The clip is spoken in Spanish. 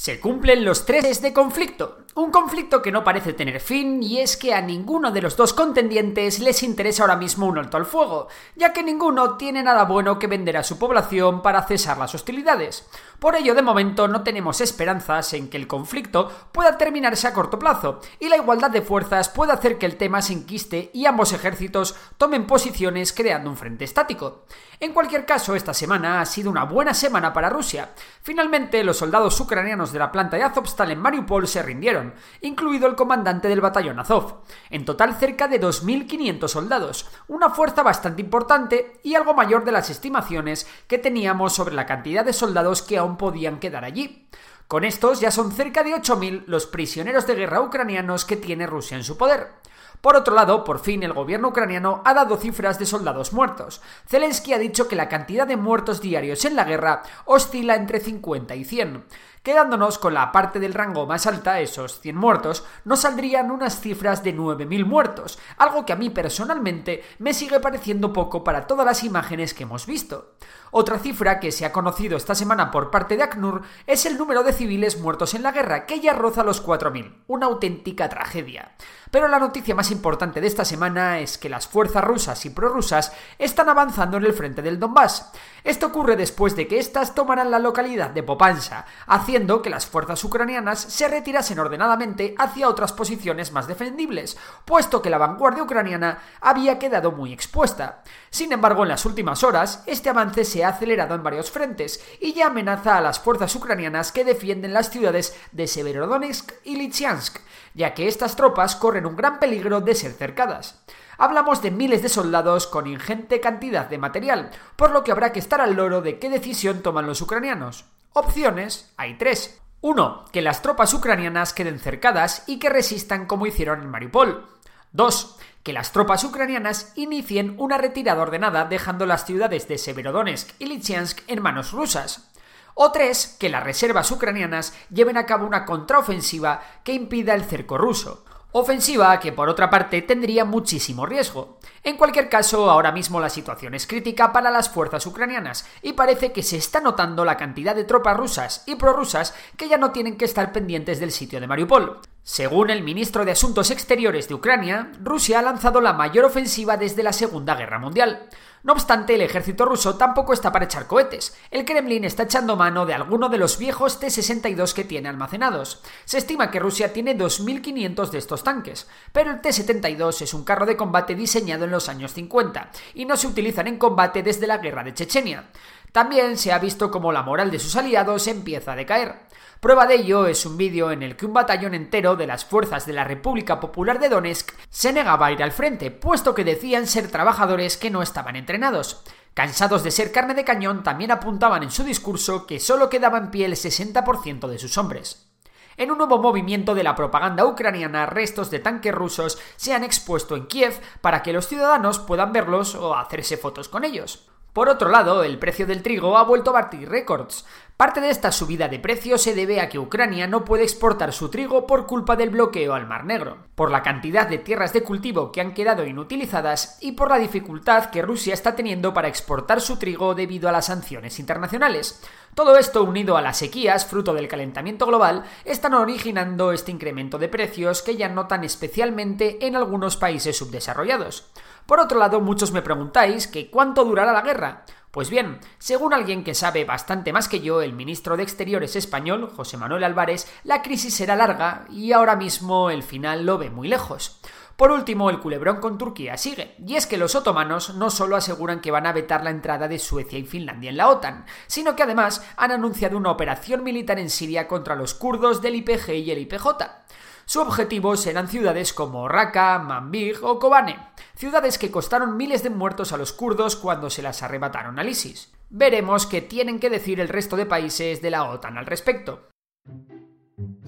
Se cumplen los tres de conflicto. Un conflicto que no parece tener fin y es que a ninguno de los dos contendientes les interesa ahora mismo un alto al fuego, ya que ninguno tiene nada bueno que vender a su población para cesar las hostilidades. Por ello, de momento no tenemos esperanzas en que el conflicto pueda terminarse a corto plazo, y la igualdad de fuerzas puede hacer que el tema se enquiste y ambos ejércitos tomen posiciones creando un frente estático. En cualquier caso, esta semana ha sido una buena semana para Rusia. Finalmente, los soldados ucranianos de la planta de Azovstal en Mariupol se rindieron, incluido el comandante del batallón Azov. En total, cerca de 2.500 soldados, una fuerza bastante importante y algo mayor de las estimaciones que teníamos sobre la cantidad de soldados que aún podían quedar allí. Con estos ya son cerca de 8.000 los prisioneros de guerra ucranianos que tiene Rusia en su poder. Por otro lado, por fin el gobierno ucraniano ha dado cifras de soldados muertos. Zelensky ha dicho que la cantidad de muertos diarios en la guerra oscila entre 50 y 100. Quedándonos con la parte del rango más alta, esos 100 muertos, nos saldrían unas cifras de 9.000 muertos, algo que a mí personalmente me sigue pareciendo poco para todas las imágenes que hemos visto. Otra cifra que se ha conocido esta semana por parte de ACNUR es el número de civiles muertos en la guerra, que ya roza los 4.000, una auténtica tragedia. Pero la noticia más importante de esta semana es que las fuerzas rusas y prorrusas están avanzando en el frente del Donbass. Esto ocurre después de que éstas tomaran la localidad de Popansa, que las fuerzas ucranianas se retirasen ordenadamente hacia otras posiciones más defendibles, puesto que la vanguardia ucraniana había quedado muy expuesta. Sin embargo, en las últimas horas, este avance se ha acelerado en varios frentes y ya amenaza a las fuerzas ucranianas que defienden las ciudades de Severodonetsk y Lysychansk, ya que estas tropas corren un gran peligro de ser cercadas. Hablamos de miles de soldados con ingente cantidad de material, por lo que habrá que estar al loro de qué decisión toman los ucranianos. Opciones hay tres. 1. Que las tropas ucranianas queden cercadas y que resistan como hicieron en Mariupol. 2. Que las tropas ucranianas inicien una retirada ordenada dejando las ciudades de Severodonetsk y Lysychansk en manos rusas. O 3. Que las reservas ucranianas lleven a cabo una contraofensiva que impida el cerco ruso. Ofensiva que por otra parte tendría muchísimo riesgo. En cualquier caso, ahora mismo la situación es crítica para las fuerzas ucranianas y parece que se está notando la cantidad de tropas rusas y prorrusas que ya no tienen que estar pendientes del sitio de Mariupol. Según el ministro de Asuntos Exteriores de Ucrania, Rusia ha lanzado la mayor ofensiva desde la Segunda Guerra Mundial. No obstante, el ejército ruso tampoco está para echar cohetes. El Kremlin está echando mano de alguno de los viejos T-62 que tiene almacenados. Se estima que Rusia tiene 2.500 de estos tanques, pero el T-72 es un carro de combate diseñado en los años 50 y no se utilizan en combate desde la guerra de Chechenia. También se ha visto como la moral de sus aliados empieza a decaer. Prueba de ello es un vídeo en el que un batallón entero de las fuerzas de la República Popular de Donetsk se negaba a ir al frente, puesto que decían ser trabajadores que no estaban entrenados. Cansados de ser carne de cañón, también apuntaban en su discurso que solo quedaba en pie el 60% de sus hombres. En un nuevo movimiento de la propaganda ucraniana, restos de tanques rusos se han expuesto en Kiev para que los ciudadanos puedan verlos o hacerse fotos con ellos. Por otro lado, el precio del trigo ha vuelto a batir récords. Parte de esta subida de precio se debe a que Ucrania no puede exportar su trigo por culpa del bloqueo al Mar Negro, por la cantidad de tierras de cultivo que han quedado inutilizadas y por la dificultad que Rusia está teniendo para exportar su trigo debido a las sanciones internacionales. Todo esto unido a las sequías, fruto del calentamiento global, están originando este incremento de precios que ya notan especialmente en algunos países subdesarrollados. Por otro lado, muchos me preguntáis que cuánto durará la guerra. Pues bien, según alguien que sabe bastante más que yo, el ministro de Exteriores español, José Manuel Álvarez, la crisis será larga y ahora mismo el final lo ve muy lejos. Por último, el culebrón con Turquía sigue, y es que los otomanos no solo aseguran que van a vetar la entrada de Suecia y Finlandia en la OTAN, sino que además han anunciado una operación militar en Siria contra los kurdos del IPG y el IPJ. Su objetivo serán ciudades como Raqqa, Manbij o Kobane, ciudades que costaron miles de muertos a los kurdos cuando se las arrebataron al ISIS. Veremos qué tienen que decir el resto de países de la OTAN al respecto.